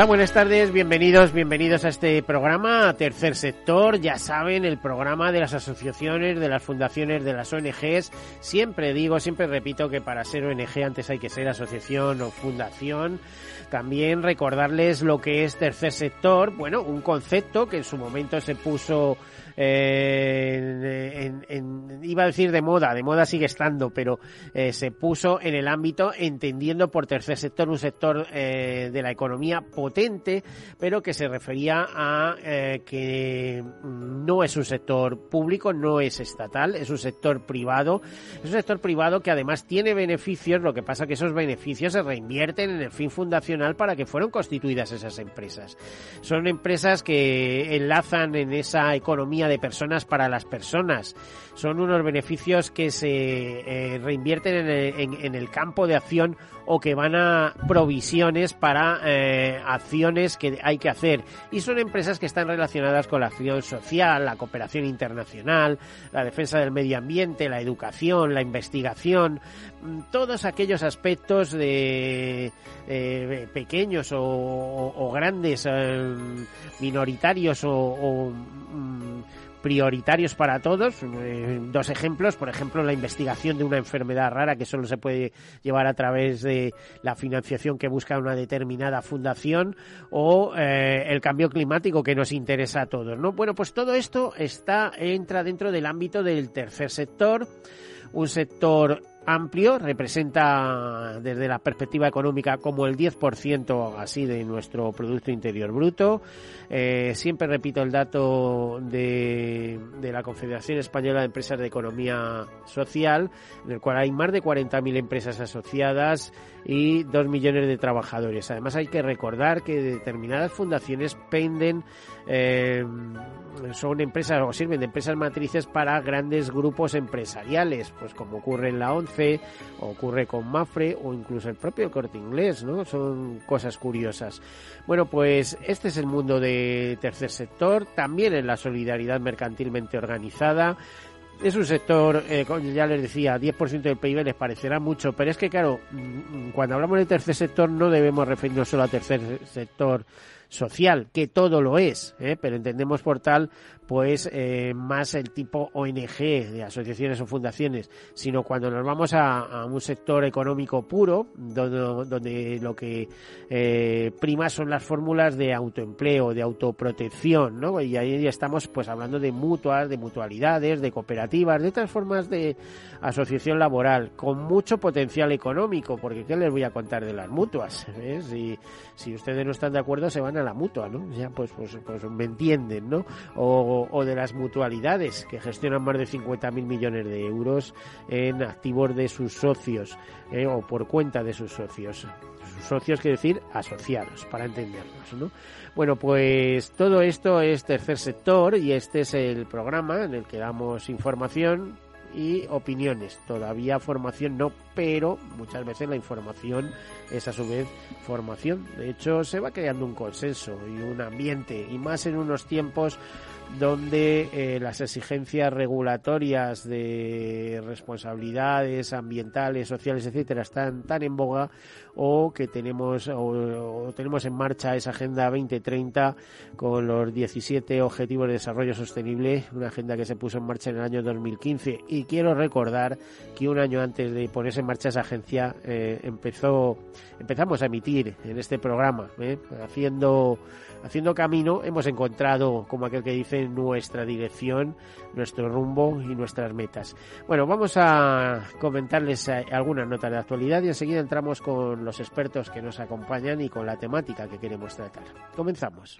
Hola, buenas tardes, bienvenidos, bienvenidos a este programa, Tercer Sector, ya saben, el programa de las asociaciones, de las fundaciones, de las ONGs. Siempre digo, siempre repito que para ser ONG antes hay que ser asociación o fundación. También recordarles lo que es Tercer Sector, bueno, un concepto que en su momento se puso eh, en, iba a decir de moda, de moda sigue estando, pero eh, se puso en el ámbito entendiendo por tercer sector un sector eh, de la economía potente, pero que se refería a que no es un sector público, no es estatal, es un sector privado, es un sector privado que además tiene beneficios, lo que pasa que esos beneficios se reinvierten en el fin fundacional para que fueron constituidas esas empresas. Son empresas que enlazan en esa economía de personas para las personas. Son unos beneficios que se eh, reinvierten en el, campo de acción o que van a provisiones para eh, acciones que hay que hacer. Y son empresas que están relacionadas con la acción social, la cooperación internacional, la defensa del medio ambiente, la educación, la investigación, todos aquellos aspectos de eh, pequeños o, grandes, minoritarios o mm, prioritarios para todos. Eh, dos ejemplos, por ejemplo, la investigación de una enfermedad rara que solo se puede llevar a través de la financiación que busca una determinada fundación o eh, el cambio climático que nos interesa a todos, ¿no? Bueno, pues todo esto está entra dentro del ámbito del tercer sector, un sector amplio, representa desde la perspectiva económica como el 10% así de nuestro Producto Interior Bruto. Eh, siempre repito el dato de, de, la Confederación Española de Empresas de Economía Social, en el cual hay más de 40.000 empresas asociadas y 2 millones de trabajadores. Además hay que recordar que determinadas fundaciones penden eh, son empresas o sirven de empresas matrices para grandes grupos empresariales, pues como ocurre en la ONCE, ocurre con Mafre o incluso el propio Corte Inglés, ¿no? Son cosas curiosas. Bueno, pues este es el mundo de tercer sector, también en la solidaridad mercantilmente organizada. Es un sector, eh, ya les decía, 10% del PIB les parecerá mucho, pero es que, claro, mm, cuando hablamos de tercer sector no debemos referirnos solo a tercer sector social, que todo lo es, ¿eh? pero entendemos por tal pues eh, más el tipo ONG de asociaciones o fundaciones, sino cuando nos vamos a, un sector económico puro, donde, lo que eh, prima son las fórmulas de autoempleo, de autoprotección, ¿no? Y ahí ya estamos pues hablando de mutuas, de mutualidades, de cooperativas, de otras formas de asociación laboral, con mucho potencial económico, porque ¿qué les voy a contar de las mutuas? Si, si ustedes no están de acuerdo, se van a la mutua, ¿no? Ya pues, pues, pues me entienden, ¿no? O, o, de las mutualidades, que gestionan más de 50.000 millones de euros en activos de sus socios eh, o por cuenta de sus socios. Sus socios quiere decir asociados, para entendernos. ¿no? Bueno, pues todo esto es tercer sector y este es el programa en el que damos información y opiniones. Todavía formación no, pero muchas veces la información es a su vez formación. De hecho, se va creando un consenso y un ambiente, y más en unos tiempos donde eh, las exigencias regulatorias de responsabilidades ambientales, sociales, etcétera, están tan en boga o que tenemos o, tenemos en marcha esa agenda 2030 con los 17 objetivos de desarrollo sostenible, una agenda que se puso en marcha en el año 2015 y y quiero recordar que un año antes de ponerse en marcha esa agencia eh, empezó, empezamos a emitir en este programa, ¿eh? haciendo haciendo camino hemos encontrado, como aquel que dice, nuestra dirección, nuestro rumbo y nuestras metas. Bueno, vamos a comentarles eh, algunas notas de actualidad y enseguida entramos con los expertos que nos acompañan y con la temática que queremos tratar. Comenzamos.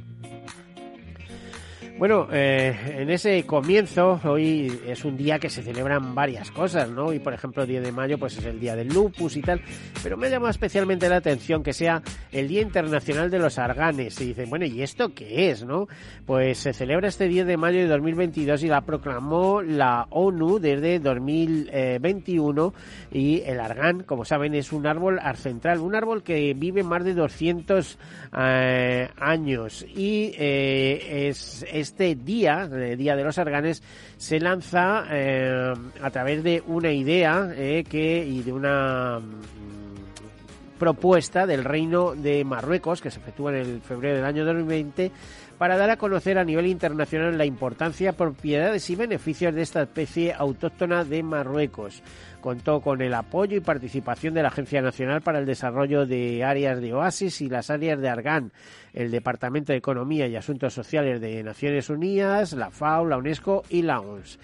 Bueno, eh, en ese comienzo, hoy es un día que se celebran varias cosas, ¿no? Y por ejemplo, el 10 de mayo, pues es el día del lupus y tal. Pero me llama especialmente la atención que sea el Día Internacional de los Arganes. Y dicen, bueno, ¿y esto qué es, no? Pues se celebra este 10 de mayo de 2022 y la proclamó la ONU desde 2021. Y el argán, como saben, es un árbol arcentral, un árbol que vive más de 200 eh, años. Y eh, es este día, el Día de los Arganes, se lanza eh, a través de una idea eh, que y de una mm, propuesta del Reino de Marruecos que se efectúa en el febrero del año 2020 para dar a conocer a nivel internacional la importancia, propiedades y beneficios de esta especie autóctona de Marruecos. Contó con el apoyo y participación de la Agencia Nacional para el Desarrollo de Áreas de Oasis y las áreas de Argán, el Departamento de Economía y Asuntos Sociales de Naciones Unidas, la FAO, la UNESCO y la OMS.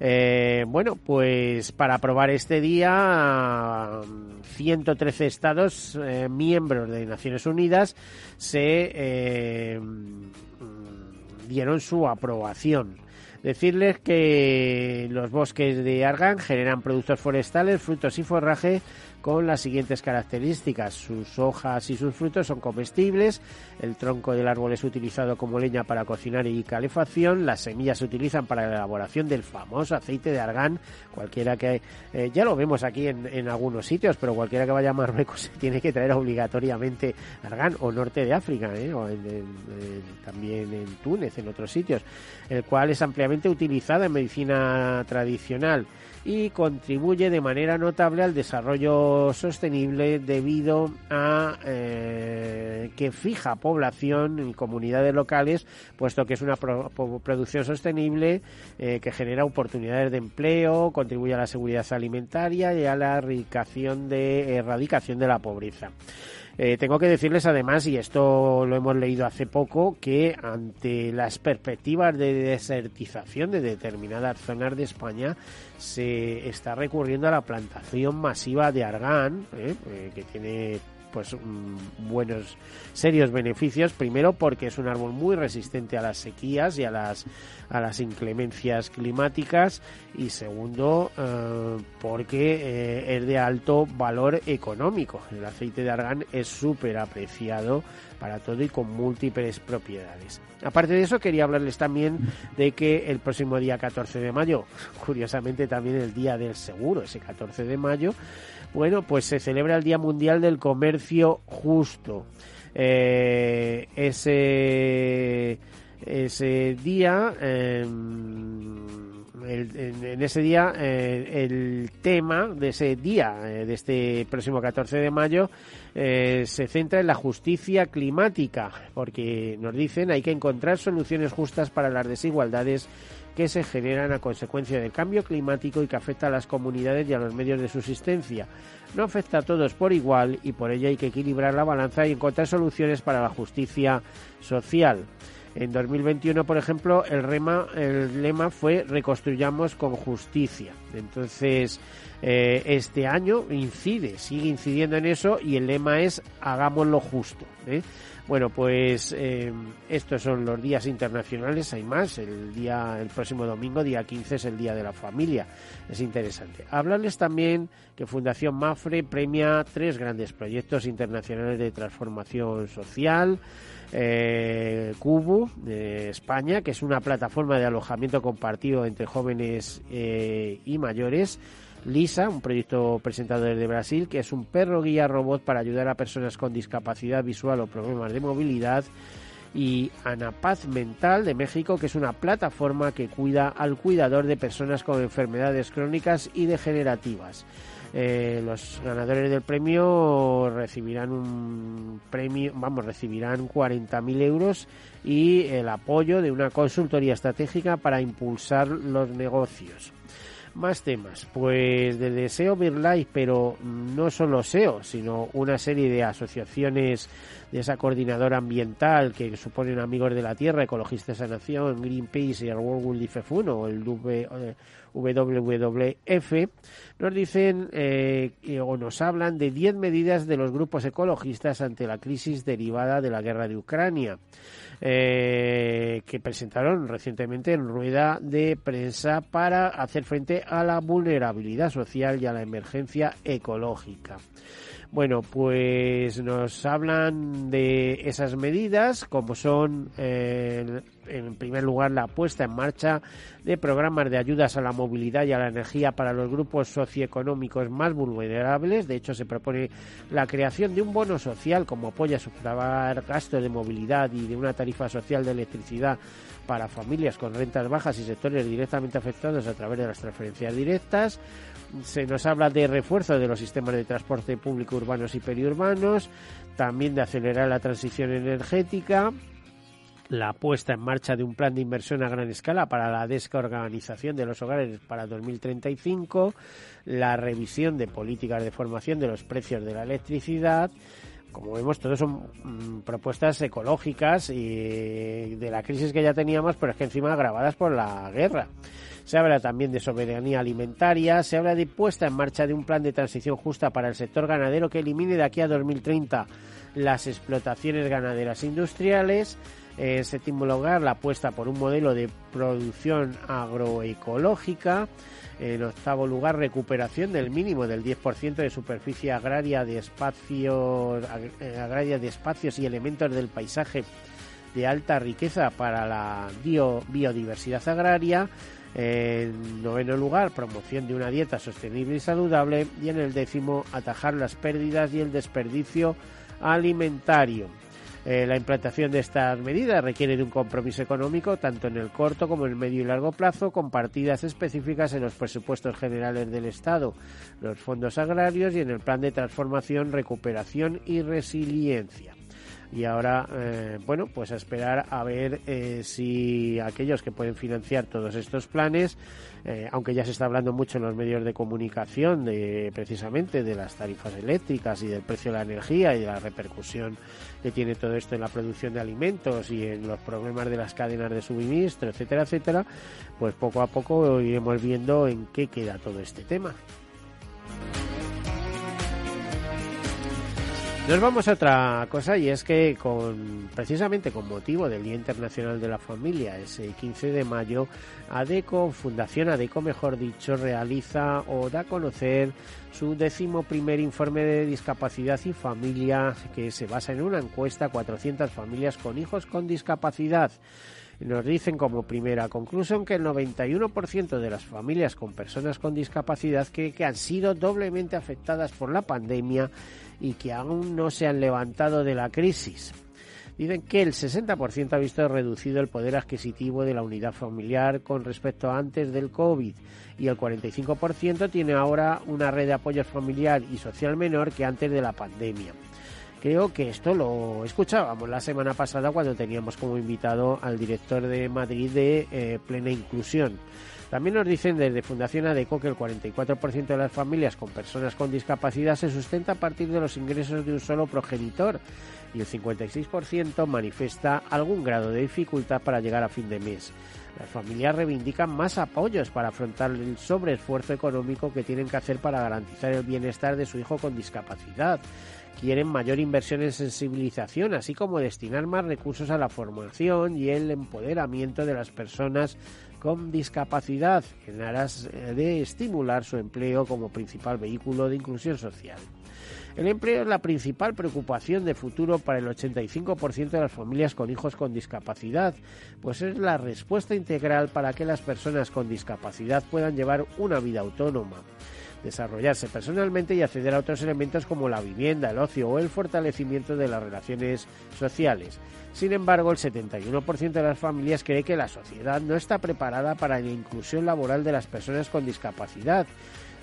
Eh, bueno, pues para aprobar este día, 113 estados eh, miembros de Naciones Unidas se eh, dieron su aprobación. Decirles que los bosques de Argan generan productos forestales, frutos y forraje con las siguientes características. Sus hojas y sus frutos son comestibles, el tronco del árbol es utilizado como leña para cocinar y calefacción, las semillas se utilizan para la elaboración del famoso aceite de argán, cualquiera que eh, ya lo vemos aquí en, algunos sitios, pero cualquiera que vaya a Marruecos tiene que traer obligatoriamente argán o norte de África, ¿eh? o también en Túnez, en otros sitios, el cual es ampliamente utilizado en medicina tradicional y contribuye de manera notable al desarrollo sostenible debido a eh, que fija población y comunidades locales, puesto que es una producción sostenible eh, que genera oportunidades de empleo, contribuye a la seguridad alimentaria y a la erradicación de, erradicación de la pobreza. Eh, tengo que decirles además, y esto lo hemos leído hace poco, que ante las perspectivas de desertización de determinadas zonas de España, se está recurriendo a la plantación masiva de argán, ¿eh? Eh, que tiene pues mm, buenos serios beneficios. Primero porque es un árbol muy resistente a las sequías y a las a las inclemencias climáticas. Y segundo eh, porque eh, es de alto valor económico. El aceite de argán es súper apreciado para todo y con múltiples propiedades. Aparte de eso quería hablarles también de que el próximo día 14 de mayo curiosamente también el día del seguro ese 14 de mayo bueno, pues se celebra el Día Mundial del Comercio Justo. Eh, ese, ese día, em, en, ese día, eh, el tema de ese día, eh, de este próximo 14 de mayo, se centra en la justicia climática, porque nos dicen hay que encontrar soluciones justas para las desigualdades que se generan a consecuencia del cambio climático y que afecta a las comunidades y a los medios de subsistencia. No afecta a todos por igual y por ello hay que equilibrar la balanza y encontrar soluciones para la justicia social. En 2021, por ejemplo, el, rema, el lema fue Reconstruyamos con justicia. Entonces, eh, este año incide, sigue incidiendo en eso y el lema es Hagámoslo justo. ¿eh? Bueno, pues eh, estos son los días internacionales, hay más. El día, el próximo domingo, día 15, es el Día de la Familia. Es interesante. Hablarles también que Fundación Mafre premia tres grandes proyectos internacionales de transformación social. Eh, Cubo de España, que es una plataforma de alojamiento compartido entre jóvenes eh, y mayores. Lisa, un proyecto presentado desde Brasil, que es un perro guía robot para ayudar a personas con discapacidad visual o problemas de movilidad. Y Anapaz Mental de México, que es una plataforma que cuida al cuidador de personas con enfermedades crónicas y degenerativas. Eh, los ganadores del premio recibirán un premio, vamos, recibirán 40.000 euros y el apoyo de una consultoría estratégica para impulsar los negocios. Más temas, pues de SEO BirdLife, pero no solo SEO, sino una serie de asociaciones de esa coordinadora ambiental que suponen Amigos de la Tierra, Ecologistas de Nación, Greenpeace y el World Wildlife Fund o el WWF, nos dicen eh, o nos hablan de 10 medidas de los grupos ecologistas ante la crisis derivada de la guerra de Ucrania. Eh, que presentaron recientemente en rueda de prensa para hacer frente a la vulnerabilidad social y a la emergencia ecológica. Bueno, pues nos hablan de esas medidas, como son, eh, en primer lugar, la puesta en marcha de programas de ayudas a la movilidad y a la energía para los grupos socioeconómicos más vulnerables. De hecho, se propone la creación de un bono social como apoyo a sufragar gastos de movilidad y de una tarifa social de electricidad para familias con rentas bajas y sectores directamente afectados a través de las transferencias directas se nos habla de refuerzo de los sistemas de transporte público urbanos y periurbanos, también de acelerar la transición energética, la puesta en marcha de un plan de inversión a gran escala para la descarbonización de los hogares para 2035, la revisión de políticas de formación de los precios de la electricidad, como vemos, todos son mm, propuestas ecológicas y de la crisis que ya teníamos, pero es que encima agravadas por la guerra. Se habla también de soberanía alimentaria, se habla de puesta en marcha de un plan de transición justa para el sector ganadero que elimine de aquí a 2030 las explotaciones ganaderas industriales, eh, séptimo lugar, la apuesta por un modelo de producción agroecológica. En octavo lugar, recuperación del mínimo del 10% de superficie agraria de espacios, eh, agraria de espacios y elementos del paisaje de alta riqueza para la biodiversidad agraria. En noveno lugar, promoción de una dieta sostenible y saludable. Y en el décimo, atajar las pérdidas y el desperdicio alimentario. Eh, la implantación de estas medidas requiere de un compromiso económico tanto en el corto como en el medio y largo plazo, con partidas específicas en los presupuestos generales del Estado, los fondos agrarios y en el plan de transformación, recuperación y resiliencia y ahora, eh, bueno, pues a esperar a ver eh, si aquellos que pueden financiar todos estos planes, eh, aunque ya se está hablando mucho en los medios de comunicación de precisamente de las tarifas eléctricas y del precio de la energía y de la repercusión que tiene todo esto en la producción de alimentos y en los problemas de las cadenas de suministro, etcétera, etcétera, pues poco a poco iremos viendo en qué queda todo este tema. Nos vamos a otra cosa y es que con precisamente con motivo del Día Internacional de la Familia, ese 15 de mayo, ADECO, Fundación ADECO mejor dicho, realiza o da a conocer su décimo primer informe de discapacidad y familia que se basa en una encuesta a 400 familias con hijos con discapacidad. Nos dicen como primera conclusión que el 91% de las familias con personas con discapacidad que, que han sido doblemente afectadas por la pandemia y que aún no se han levantado de la crisis. Dicen que el 60% ha visto reducido el poder adquisitivo de la unidad familiar con respecto a antes del COVID y el 45% tiene ahora una red de apoyo familiar y social menor que antes de la pandemia. Creo que esto lo escuchábamos la semana pasada cuando teníamos como invitado al director de Madrid de eh, Plena Inclusión. También nos dicen desde Fundación ADECO que el 44% de las familias con personas con discapacidad se sustenta a partir de los ingresos de un solo progenitor y el 56% manifiesta algún grado de dificultad para llegar a fin de mes. Las familias reivindican más apoyos para afrontar el sobreesfuerzo económico que tienen que hacer para garantizar el bienestar de su hijo con discapacidad. Quieren mayor inversión en sensibilización, así como destinar más recursos a la formación y el empoderamiento de las personas con discapacidad en aras eh, de estimular su empleo como principal vehículo de inclusión social. El empleo es la principal preocupación de futuro para el 85% de las familias con hijos con discapacidad, pues es la respuesta integral para que las personas con discapacidad puedan llevar una vida autónoma desarrollarse personalmente y acceder a otros elementos como la vivienda, el ocio o el fortalecimiento de las relaciones sociales. Sin embargo, el 71% de las familias cree que la sociedad no está preparada para la inclusión laboral de las personas con discapacidad,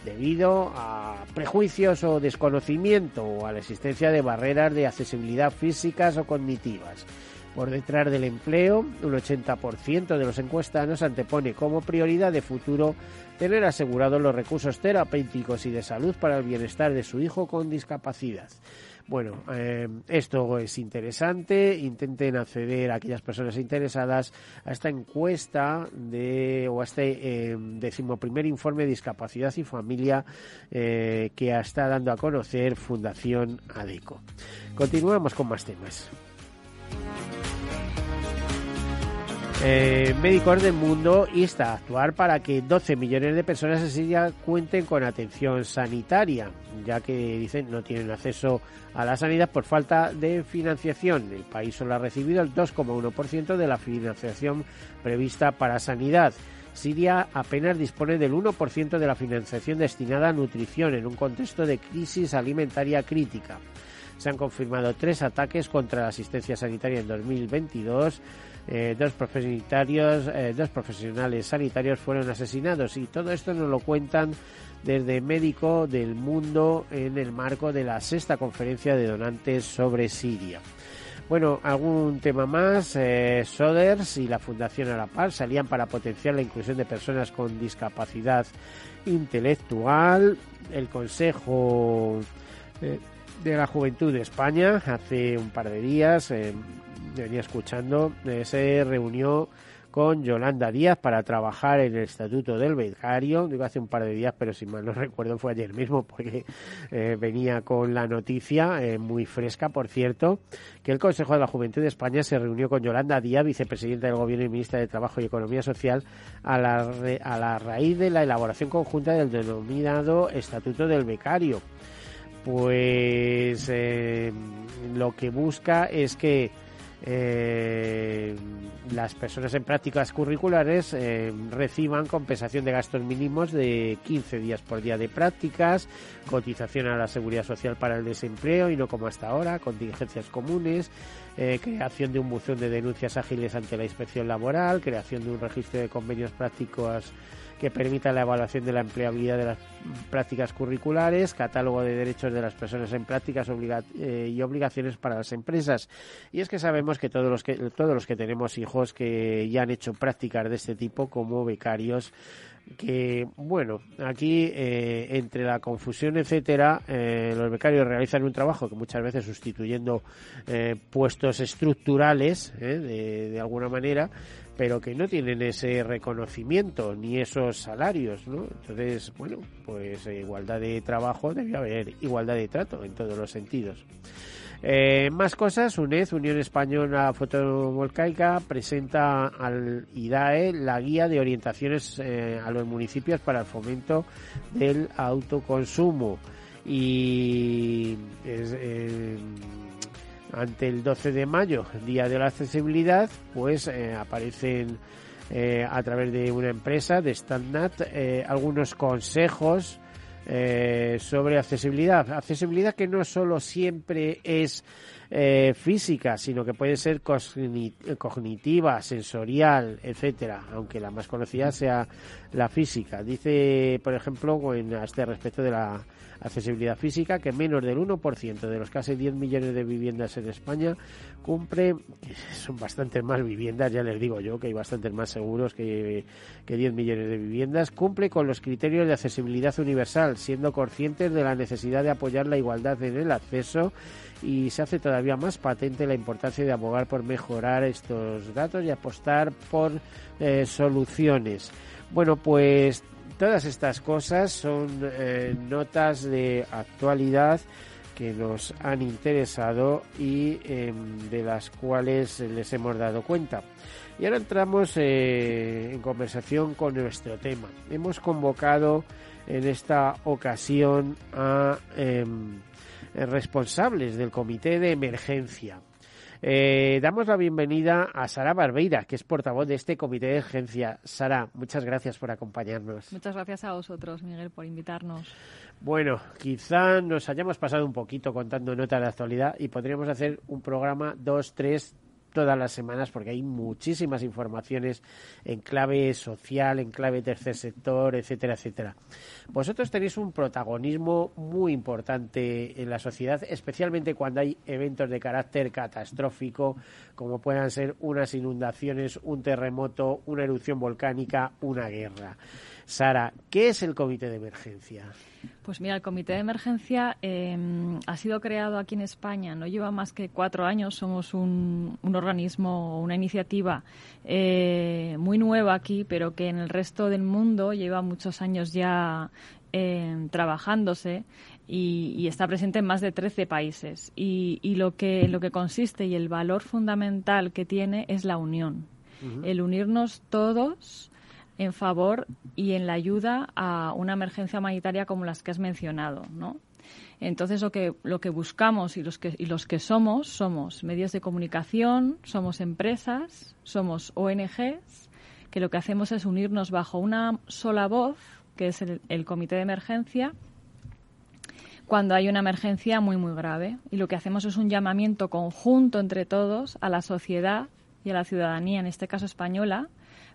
debido a prejuicios o desconocimiento o a la existencia de barreras de accesibilidad físicas o cognitivas. Por detrás del empleo, un 80% de los encuestados antepone como prioridad de futuro tener asegurados los recursos terapéuticos y de salud para el bienestar de su hijo con discapacidad. Bueno, eh, esto es interesante. Intenten acceder a aquellas personas interesadas a esta encuesta de o a este eh, decimoprimer informe de discapacidad y familia eh, que está dando a conocer Fundación ADECO. Continuamos con más temas. Eh, Médicos del Mundo insta a actuar para que 12 millones de personas en Siria cuenten con atención sanitaria, ya que dicen no tienen acceso a la sanidad por falta de financiación. El país solo ha recibido el 2,1% de la financiación prevista para sanidad. Siria apenas dispone del 1% de la financiación destinada a nutrición en un contexto de crisis alimentaria crítica. Se han confirmado tres ataques contra la asistencia sanitaria en 2022 eh, dos, eh, dos profesionales sanitarios fueron asesinados y todo esto nos lo cuentan desde Médico del Mundo en el marco de la sexta conferencia de donantes sobre Siria. Bueno, algún tema más. Eh, Soders y la Fundación Arapar salían para potenciar la inclusión de personas con discapacidad intelectual. El Consejo de la Juventud de España hace un par de días venía escuchando, eh, se reunió con Yolanda Díaz para trabajar en el Estatuto del Becario. Digo hace un par de días, pero si mal no recuerdo fue ayer mismo porque eh, venía con la noticia, eh, muy fresca por cierto, que el Consejo de la Juventud de España se reunió con Yolanda Díaz, vicepresidenta del Gobierno y ministra de Trabajo y Economía Social, a la, a la raíz de la elaboración conjunta del denominado Estatuto del Becario. Pues lo que busca es que eh, las personas en prácticas curriculares eh, reciban compensación de gastos mínimos de 15 días por día de prácticas, cotización a la seguridad social para el desempleo y no como hasta ahora, contingencias comunes, eh, creación de un buzón de denuncias ágiles ante la inspección laboral, creación de un registro de convenios prácticos que permita la evaluación de la empleabilidad de las prácticas curriculares, catálogo de derechos de las personas en prácticas eh, y obligaciones para las empresas. Y es que sabemos que todos los que todos los que tenemos hijos que ya han hecho prácticas de este tipo como becarios que bueno aquí eh, entre la confusión etcétera eh, los becarios realizan un trabajo que muchas veces sustituyendo puestos estructurales de, de alguna manera pero que no tienen ese reconocimiento ni esos salarios, ¿no? Entonces, bueno, pues eh, igualdad de trabajo debe haber igualdad de trato en todos los sentidos. Eh, más cosas, UNED, Unión Española Fotovoltaica, presenta al IDAE la guía de orientaciones eh, a los municipios para el fomento del autoconsumo. Y es, ante el 12 de mayo, Día de la Accesibilidad, pues eh, aparecen eh, a través de una empresa, de Standnat, eh, algunos consejos sobre accesibilidad. Accesibilidad que no solo siempre es física, sino que puede ser cognitiva, sensorial, etcétera, aunque la más conocida sea la física. Dice, por ejemplo, en, a este respecto de la accesibilidad física, que menos del 1% de los casi 10 millones de viviendas en España cumple, son bastantes más viviendas, ya les digo yo, que hay bastantes más seguros que, que 10 millones de viviendas, cumple con los criterios de accesibilidad universal, siendo conscientes de la necesidad de apoyar la igualdad en el acceso y se hace todavía más patente la importancia de abogar por mejorar estos datos y apostar por eh, soluciones. Bueno, pues Todas estas cosas son eh, notas de actualidad que nos han interesado y em, de las cuales les hemos dado cuenta. Y ahora entramos eh, en conversación con nuestro tema. Hemos convocado en esta ocasión a em, responsables del comité de emergencia eh, damos la bienvenida a Sara Barbeira, que es portavoz de este comité de urgencia. Sara, muchas gracias por acompañarnos. Muchas gracias a vosotros, Miguel, por invitarnos. Bueno, quizá nos hayamos pasado un poquito contando notas de actualidad y podríamos hacer un programa, dos, tres, todas las semanas porque hay muchísimas informaciones en clave social, en clave tercer sector, etcétera, etcétera. Vosotros tenéis un protagonismo muy importante en la sociedad, especialmente cuando hay eventos de carácter catastrófico, como puedan ser unas inundaciones, un terremoto, una erupción volcánica, una guerra. Sara, ¿qué es el comité de emergencia? Pues mira, el comité de emergencia em, ha sido creado aquí en España, no lleva más que cuatro años, somos un, un organismo, una iniciativa eh, muy nueva aquí, pero que en el resto del mundo lleva muchos años ya em, trabajándose y, está presente en más de 13 países. Y, lo, que, lo que consiste y el valor fundamental que tiene es la unión. El unirnos todos en favor y en la ayuda a una emergencia humanitaria como las que has mencionado, ¿no? Entonces lo que lo que buscamos y los que y los que somos somos medios de comunicación, somos empresas, somos ONGs que lo que hacemos es unirnos bajo una sola voz, que es el, el comité de emergencia, cuando hay una emergencia muy muy grave y lo que hacemos es un llamamiento conjunto entre todos a la sociedad y a la ciudadanía, en este caso española,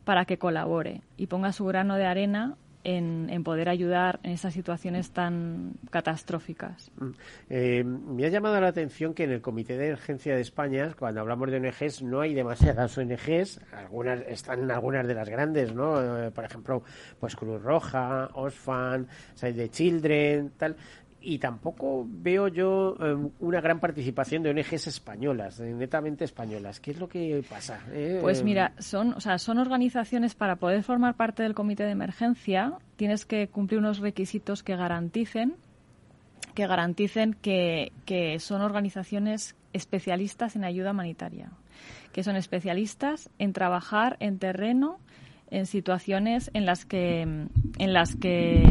para que colabore y ponga su grano de arena en, poder ayudar en esas situaciones tan catastróficas. Mm. Eh, me ha llamado la atención que en el Comité de Emergencia de España, cuando hablamos de ONGs, no hay demasiadas ONGs, algunas están algunas de las grandes, ¿no? Eh, por ejemplo, pues Cruz Roja, Osfan, Save the Children, tal y tampoco veo yo em, una gran participación de ONGs españolas, netamente españolas. ¿Qué es lo que pasa? Eh, pues em, mira, son, o sea, son organizaciones para poder formar parte del comité de emergencia, tienes que cumplir unos requisitos que garanticen que garanticen que, que son organizaciones especialistas en ayuda humanitaria, que son especialistas en trabajar en terreno en situaciones en las que en las que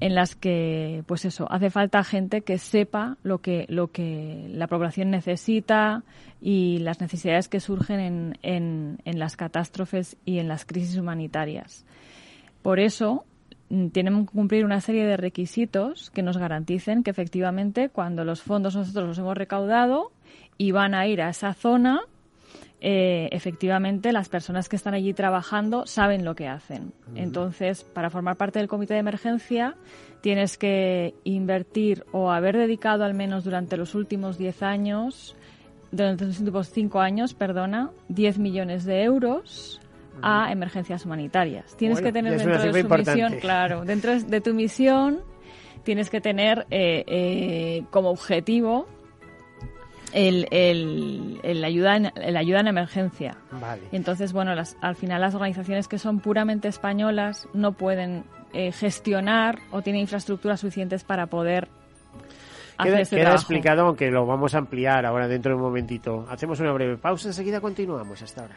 en las que, pues eso, hace falta gente que sepa lo que, lo que la población necesita y las necesidades que surgen en, en, en las catástrofes y en las crisis humanitarias. Por eso, mm, tenemos que cumplir una serie de requisitos que nos garanticen que efectivamente cuando los fondos nosotros los hemos recaudado y van a ir a esa zona, eh, efectivamente las personas que están allí trabajando saben lo que hacen. Entonces, para formar parte del comité de emergencia, tienes que invertir o haber dedicado al menos durante los últimos 10 años, durante los últimos 5 años, perdona, 10 millones de euros a emergencias humanitarias. Tienes que tener dentro de tu misión, claro, dentro de tu misión tienes que tener eh, eh, como objetivo el, el, el, ayuda en, el ayuda en emergencia. Vale. Entonces, bueno, las, al final las organizaciones que son puramente españolas no pueden eh, gestionar o tienen infraestructuras suficientes para poder queda, este queda explicado, aunque lo vamos a ampliar ahora dentro de un momentito. Hacemos una breve pausa, enseguida continuamos hasta ahora.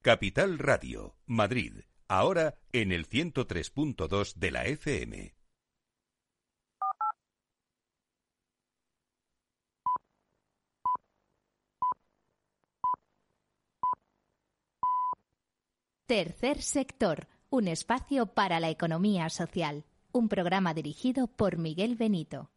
Capital Radio, Madrid, ahora en el 103.2 de la FM. Tercer sector, un espacio para la economía social. Un programa dirigido por Miguel Benito.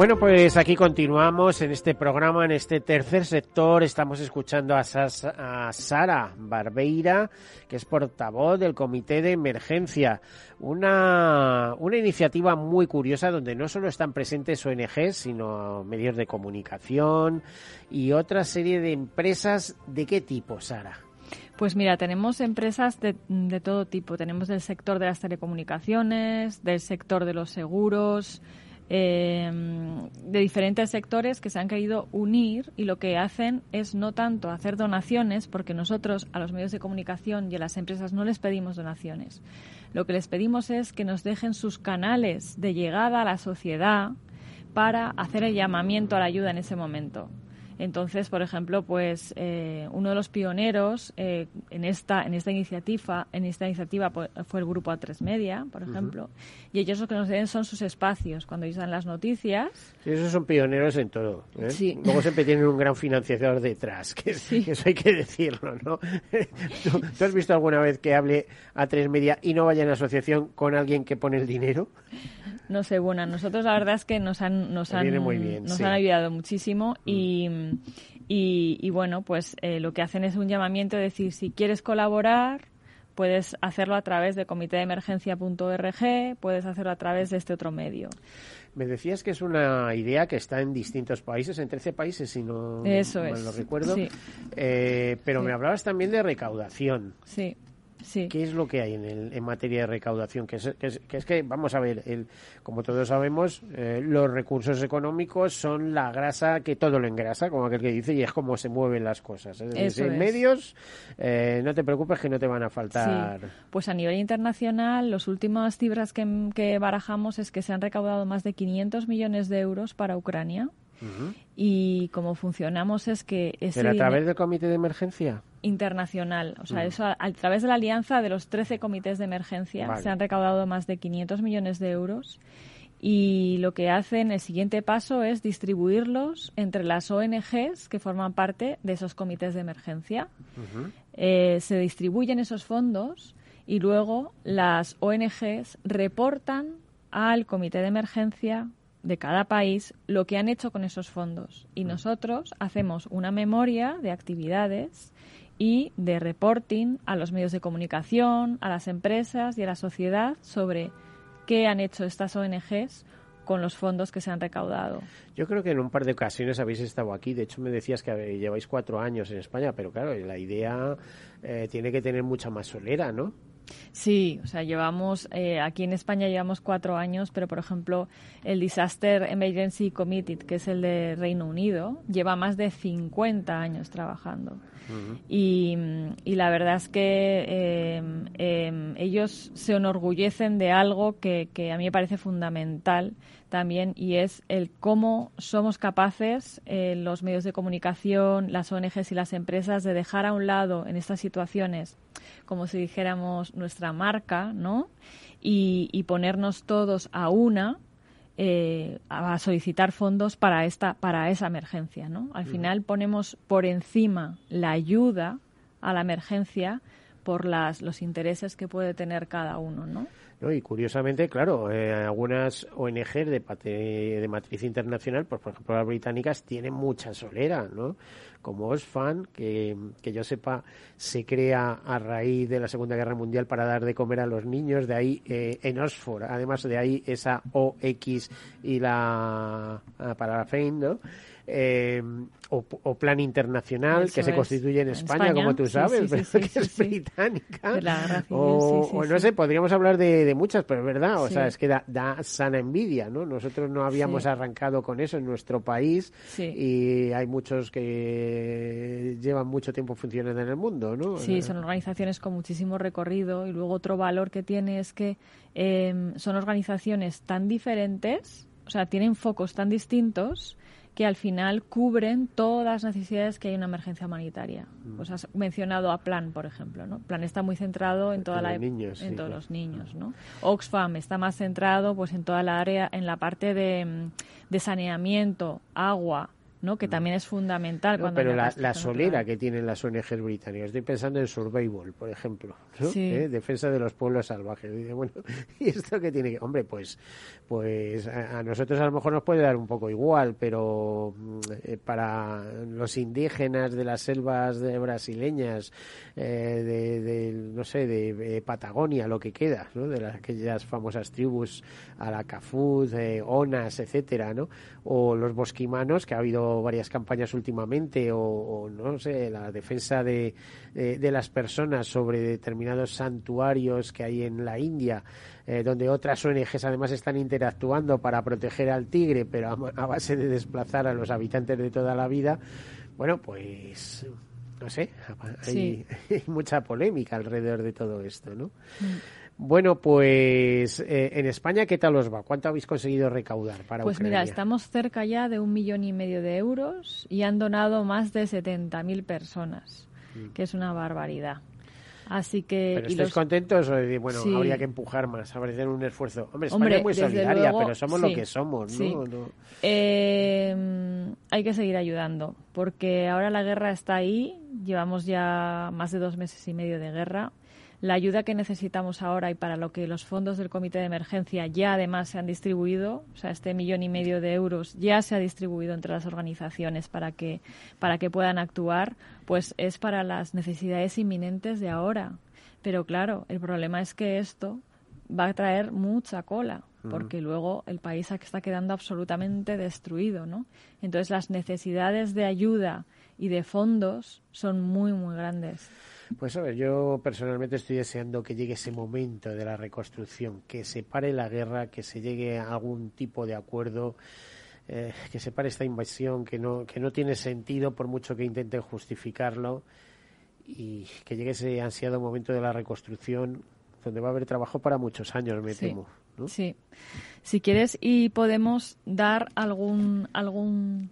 Bueno, pues aquí continuamos en este programa, en este tercer sector. Estamos escuchando a, Sas- a Sara Barbeira, que es portavoz del Comité de Emergencia. Una, una iniciativa muy curiosa donde no solo están presentes ONGs, sino medios de comunicación y otra serie de empresas. ¿De qué tipo, Sara? Pues mira, tenemos empresas de, de todo tipo. Tenemos del sector de las telecomunicaciones, del sector de los seguros, eh, de diferentes sectores que se han querido unir y lo que hacen es no tanto hacer donaciones, porque nosotros a los medios de comunicación y a las empresas no les pedimos donaciones. Lo que les pedimos es que nos dejen sus canales de llegada a la sociedad para hacer el llamamiento a la ayuda en ese momento. Entonces, por ejemplo, pues eh, uno de los pioneros eh, en esta en esta iniciativa en esta iniciativa fue el grupo A3 Media, por ejemplo, y ellos lo que nos den son sus espacios cuando ellos dan las noticias. Sí, esos son pioneros en todo. ¿eh? Sí. Luego siempre tienen un gran financiador detrás, que, que eso hay que decirlo, ¿no? ¿Tú, tú has visto alguna vez que hable a tres media y no vaya en asociación con alguien que pone el dinero? No sé, bueno, a nosotros la verdad es que nos han nos han, bien, nos sí. han ayudado muchísimo y, y, y bueno, pues eh, lo que hacen es un llamamiento de decir si quieres colaborar puedes hacerlo a través de comitedeemergencia.org, puedes hacerlo a través de este otro medio. Me decías que es una idea que está en distintos países, en 13 países, si no Eso mal es, lo recuerdo. sí. Eh, pero Sí. me hablabas también de recaudación. Sí, sí. ¿Qué es lo que hay en, el- en materia de recaudación? Que es que, es, que es que, vamos a ver, el, como todos sabemos, eh, los recursos económicos son la grasa que todo lo engrasa, como aquel que dice, y es como se mueven las cosas. Es decir, es. medios, eh, no te preocupes que no te van a faltar. Sí. Pues a nivel internacional, las últimas cifras que, que barajamos es que se han recaudado más de 500 millones de euros para Ucrania. Ujú. Y como funcionamos es que ese ¿Pero a través del comité de emergencia? Internacional, o sea, Mm. eso a, a través de la alianza de los 13 comités de emergencia Vale. se han recaudado más de 500 millones de euros y lo que hacen, el siguiente paso es distribuirlos entre las ONGs que forman parte de esos comités de emergencia. Eh, se distribuyen esos fondos y luego las ONGs reportan al comité de emergencia de cada país lo que han hecho con esos fondos. Y nosotros hacemos una memoria de actividades y de reporting a los medios de comunicación, a las empresas y a la sociedad sobre qué han hecho estas ONGs con los fondos que se han recaudado. Yo creo que en un par de ocasiones habéis estado aquí. De hecho, me decías que lleváis cuatro años en España, pero claro, la idea eh, tiene que tener mucha más solera, ¿no? Sí, o sea, llevamos, eh, aquí en España llevamos cuatro años, pero por ejemplo, el Disaster Emergency Committee, que es el de Reino Unido, lleva más de 50 años trabajando. Y, y la verdad es que eh, eh, ellos se enorgullecen de algo que, que a mí me parece fundamental también y es el cómo somos capaces, eh, los medios de comunicación, las ONGs y las empresas, de dejar a un lado en estas situaciones, como si dijéramos, nuestra marca, ¿no? Y, y ponernos todos a una eh, a solicitar fondos para esta para esa emergencia, ¿no? Al final ponemos por encima la ayuda a la emergencia por las, los intereses que puede tener cada uno, ¿no? ¿No? Y curiosamente, claro, eh, algunas ONG de, matriz internacional, pues por ejemplo las británicas, tienen mucha solera, ¿no? Como Oxfam, que, que yo sepa, se crea a raíz de la Segunda Guerra Mundial para dar de comer a los niños, de ahí eh, en Oxford, además de ahí esa OX y la, para la FEIN, ¿no? Eh, o, Plan Internacional, que se constituye en España, como tú sabes, pero que es británica. o, no sé, podríamos hablar de, muchas, pero es verdad, o sea, es que da, sana envidia, ¿no? Nosotros no habíamos arrancado con eso en nuestro país y hay muchos que llevan mucho tiempo funcionando en el mundo, ¿no? Sí, son organizaciones con muchísimo recorrido y luego otro valor que tiene es que em, son organizaciones tan diferentes, o sea, tienen focos tan distintos que al final cubren todas las necesidades que hay en una emergencia humanitaria. Mm. Pues has mencionado a Plan, por ejemplo, ¿no? Plan está muy centrado en toda la en todos los niños, ¿no? Oxfam está más centrado pues en toda la área en la parte de, de saneamiento, agua, ¿no? que mm. también es fundamental. cuando pero la, solera que tienen las ONGs británicas, estoy pensando en Survival, por ejemplo, ¿Eh? defensa de los pueblos salvajes. Y bueno, ¿y esto qué tiene que...? Hombre, pues, pues a, nosotros a lo mejor nos puede dar un poco igual, pero eh, para los indígenas de las selvas de brasileñas, eh, de, no sé, de, Patagonia, lo que queda, ¿no? de las, aquellas famosas tribus, Alacafuz, Onas, etcétera, ¿no? o los bosquimanos, que ha habido varias campañas últimamente, o, no sé, la defensa de, de, las personas sobre determinados santuarios que hay en la India, eh, donde otras ONGs además están interactuando para proteger al tigre, pero a, base de desplazar a los habitantes de toda la vida, bueno, pues no sé, hay, mucha polémica alrededor de todo esto, ¿no? Mm. Bueno, pues eh, en España, ¿qué tal os va? ¿Cuánto habéis conseguido recaudar para Pues mira, estamos cerca ya de un millón y medio de euros y han donado más de 70.000 personas, mm. que es una barbaridad. Así que. ¿Pero estáis contentos o bueno, habría que empujar más, habría que hacer un esfuerzo? Hombre, España es muy solidaria, pero somos lo que somos, ¿no? Eh, hay que seguir ayudando, porque ahora la guerra está ahí, llevamos ya más de dos meses y medio de guerra la ayuda que necesitamos ahora y para lo que los fondos del Comité de Emergencia ya además se han distribuido, o sea, este millón y medio de euros ya se ha distribuido entre las organizaciones para que, para que puedan actuar, pues es para las necesidades inminentes de ahora. Pero claro, el problema es que esto va a traer mucha cola, porque luego el país está quedando absolutamente destruido, ¿no? Entonces las necesidades de ayuda y de fondos son muy, muy grandes. Pues a ver, yo personalmente estoy deseando que llegue ese momento de la reconstrucción, que se pare la guerra, que se llegue a algún tipo de acuerdo, eh, que se pare esta invasión que no, que no tiene sentido por mucho que intenten justificarlo y que llegue ese ansiado momento de la reconstrucción donde va a haber trabajo para muchos años, me temo. Sí. Si quieres y podemos dar algún algún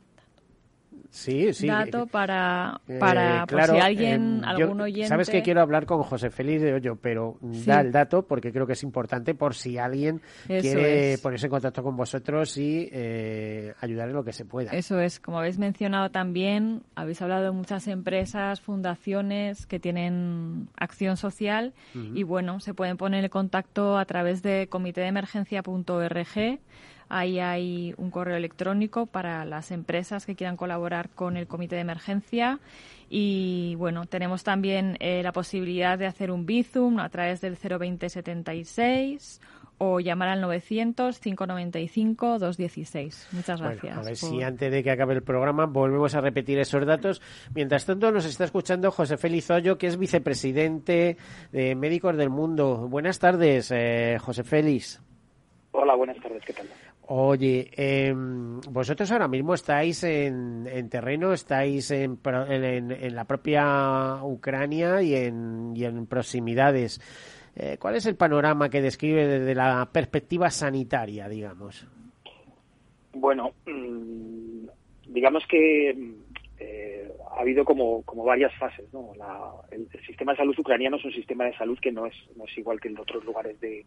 sí, sí. dato para, eh, para si alguien, algún oyente... Sabes que quiero hablar con José Félix de Hoyo, pero da el dato porque creo que es importante por si alguien quiere ponerse en contacto con vosotros y eh, ayudar en lo que se pueda. Eso es, como habéis mencionado también, habéis hablado de muchas empresas, fundaciones que tienen acción social y bueno, se pueden poner en contacto a través de comitédeemergencia.org Ahí hay un correo electrónico para las empresas que quieran colaborar con el comité de emergencia. Y bueno, tenemos también eh, la posibilidad de hacer un Bizum a través del 02076 o llamar al 900-595-216. Muchas gracias. a ver si antes de que acabe el programa volvemos a repetir esos datos. Mientras tanto, nos está escuchando José Félix Hoyo, que es vicepresidente de Médicos del Mundo. Buenas tardes, eh, José Félix. Hola, buenas tardes, ¿qué tal? Oye, eh, vosotros ahora mismo estáis en, terreno, estáis en, en, la propia Ucrania y en, y en proximidades. Eh, ¿Cuál es el panorama que describe desde la perspectiva sanitaria, digamos? Bueno, mm, digamos que eh, ha habido como, como varias fases. ¿no? el, sistema de salud ucraniano es un sistema de salud que no es, no es igual que de otros lugares de,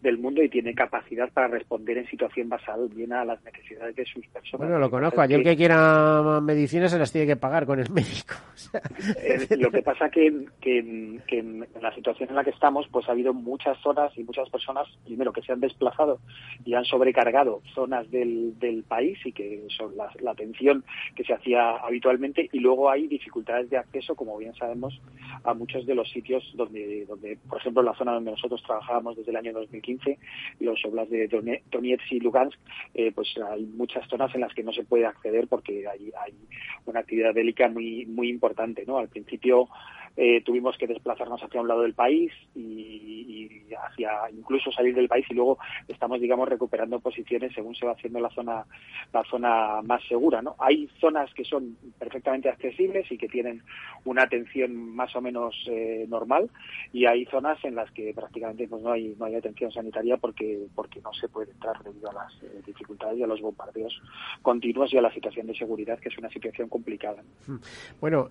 del mundo y tiene capacidad para responder en situación basal bien a las necesidades de sus personas. Bueno, lo conozco. Ayer que, quiera medicinas se las tiene que pagar con el médico. Eh, lo que pasa que, que, que en la situación en la que estamos, pues ha habido muchas zonas y muchas personas, primero, que se han desplazado y han sobrecargado zonas del, del país y que son la, la atención que se hacía habitualmente y luego hay dificultades de acceso, como bien sabemos, a muchos de los sitios donde, donde por ejemplo, la zona donde nosotros trabajábamos desde el año 2015, los oblas de Donetsk y Lugansk, eh, pues hay muchas zonas en las que no se puede acceder porque hay, hay una actividad bélica muy, muy importante, ¿no? Al principio eh, tuvimos que desplazarnos hacia un lado del país y, hacia incluso salir del país y luego estamos digamos recuperando posiciones según se va haciendo la zona la zona más segura no hay zonas que son perfectamente accesibles y que tienen una atención más o menos eh, normal y hay zonas en las que prácticamente pues no hay no hay atención sanitaria porque porque no se puede entrar debido a las eh, dificultades y a los bombardeos continuos y a la situación de seguridad que es una situación complicada hmm. bueno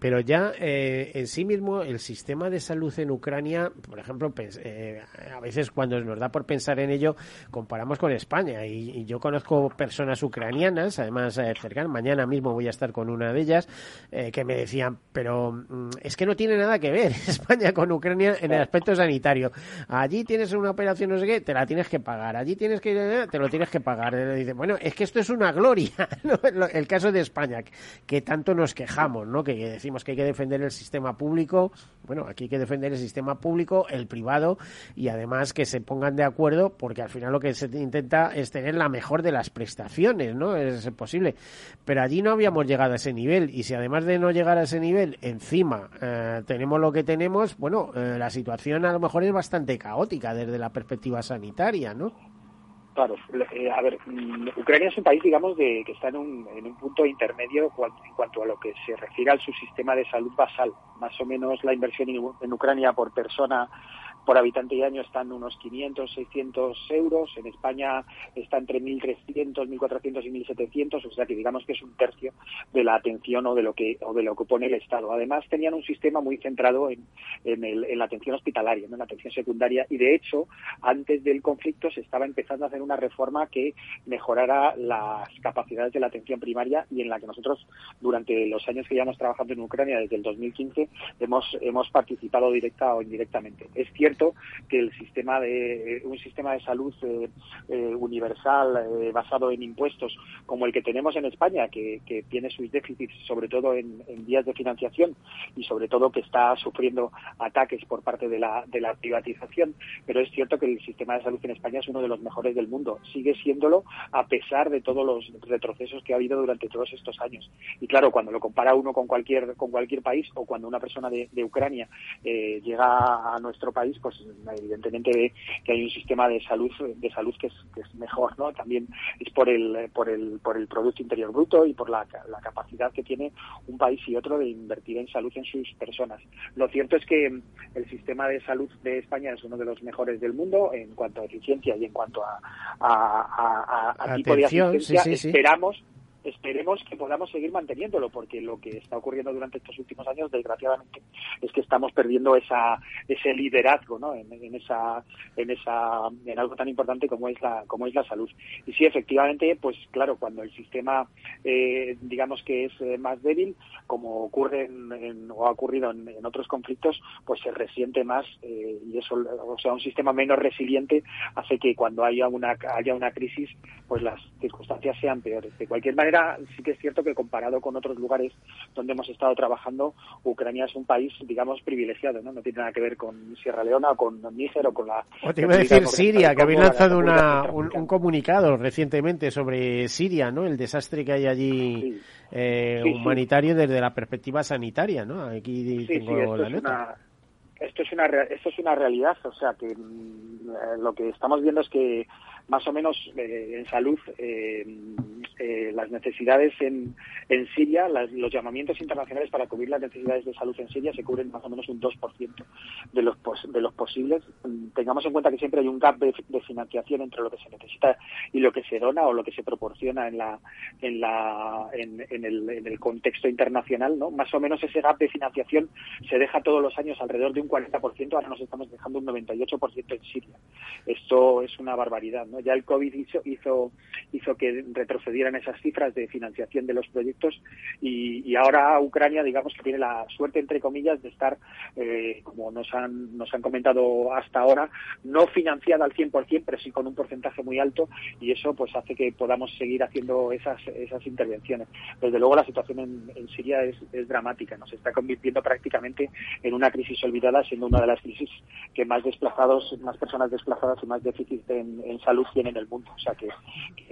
pero ya eh, en sí mismo el sistema de salud en Ucrania, por ejemplo, eh, a veces cuando nos da por pensar en ello, comparamos con España. Y, yo conozco personas ucranianas, además eh, cercanas, mañana mismo voy a estar con una de ellas, que me decían, pero mm, es que no tiene nada que ver España con Ucrania en el aspecto sanitario. Allí tienes una operación, no sé qué, te la tienes que pagar. Allí tienes que, te lo tienes que pagar. Dice, bueno, es que esto es una gloria, el caso de España, que tanto nos quejamos, ¿no? Que decimos que hay que defender el sistema público. Bueno, aquí hay que defender el sistema público, el privado y además que se pongan de acuerdo porque al final lo que se intenta es tener la mejor de las prestaciones, ¿no? Es posible. Pero allí no habíamos llegado a ese nivel y si además de no llegar a ese nivel, encima eh, tenemos lo que tenemos, bueno, eh, la situación a lo mejor es bastante caótica desde la perspectiva sanitaria, ¿no? Claro, eh, a ver, mm, Ucrania es un país, digamos, de, que está en un, en un punto intermedio en cuanto a lo que se refiere al su sistema de salud basal. Más o menos la inversión en Ucrania por persona por habitante y año están unos 500, 600 euros. En España está entre 1.300, 1.400 y 1.700, o sea que digamos que es un tercio de la atención o de lo que o de lo que pone el Estado. Además tenían un sistema muy centrado en, en, la atención hospitalaria, en la atención secundaria y de hecho antes del conflicto se estaba empezando a hacer una reforma que mejorara las capacidades de la atención primaria y en la que nosotros durante los años que llevamos trabajando en Ucrania desde el 2015 hemos hemos participado directa o indirectamente. Es cierto que el sistema de un sistema de salud eh, eh, universal eh, basado en impuestos como el que tenemos en España, que, tiene sus déficits sobre todo en, vías de financiación y sobre todo que está sufriendo ataques por parte de la, de la privatización, pero es cierto que el sistema de salud en España es uno de los mejores del mundo, sigue siéndolo a pesar de todos los retrocesos que ha habido durante todos estos años. Y claro, cuando lo compara uno con cualquier con cualquier país o cuando una persona de, de Ucrania llega a nuestro país, pues evidentemente ve que hay un sistema de salud de salud que es, que es mejor, ¿no? También es por el por el por el producto interior bruto y por la, la capacidad que tiene un país y otro de invertir en salud en sus personas. Lo cierto es que el sistema de salud de España es uno de los mejores del mundo en cuanto a eficiencia y en cuanto a, a, a, tipo de asistencia. Esperamos esperemos que podamos seguir manteniéndolo, porque lo que está ocurriendo durante estos últimos años, desgraciadamente, es que estamos perdiendo esa, ese liderazgo, ¿no? En, esa, en esa, en algo tan importante como es la, como es la salud. Y sí, efectivamente, pues claro, cuando el sistema, eh, digamos que es eh, más débil, como ocurre en, o ha ocurrido en, otros conflictos, pues se resiente más eh, y eso, o sea, un sistema menos resiliente hace que cuando haya una, haya una crisis, pues las sean peores. De cualquier manera sí que es cierto que comparado con otros lugares donde hemos estado trabajando, Ucrania es un país, digamos, privilegiado, ¿no? No tiene nada que ver con Sierra Leona o con Níger o con la... O te iba a decir Siria, que habéis lanzado un, comunicado recientemente sobre Siria, ¿no? El desastre que hay allí eh, humanitario desde la perspectiva sanitaria, ¿no? Aquí tengo la nota esto es una esto es una realidad o sea que mm, eh, lo que estamos viendo es que más o menos eh, en salud eh, eh, las necesidades en, en Siria, los llamamientos internacionales para cubrir las necesidades de salud en Siria se cubren más o menos un 2% de los, de los posibles. Tengamos en cuenta que siempre hay un gap de, financiación entre lo que se necesita y lo que se dona o lo que se proporciona en, la, en, la, en, en, el, en el contexto internacional. ¿no? Más o menos ese gap de financiación se deja todos los años alrededor de un 40%, ahora nos estamos dejando un 98% en Siria. Esto es una barbaridad. ¿no? Ya el COVID hizo, hizo, hizo que retrocedieran esas cifras de financiación de los proyectos y, ahora Ucrania, digamos que tiene la suerte, entre comillas, de estar, eh, como nos han, nos han comentado hasta ahora, no financiada al 100%, pero sí con un porcentaje muy alto y eso pues hace que podamos seguir haciendo esas, esas intervenciones. Desde luego la situación en, Siria es, es dramática, nos está convirtiendo prácticamente en una crisis olvidada, siendo una de las crisis que más desplazados, más personas desplazadas y más déficit en, en salud tienen en el mundo. O sea que,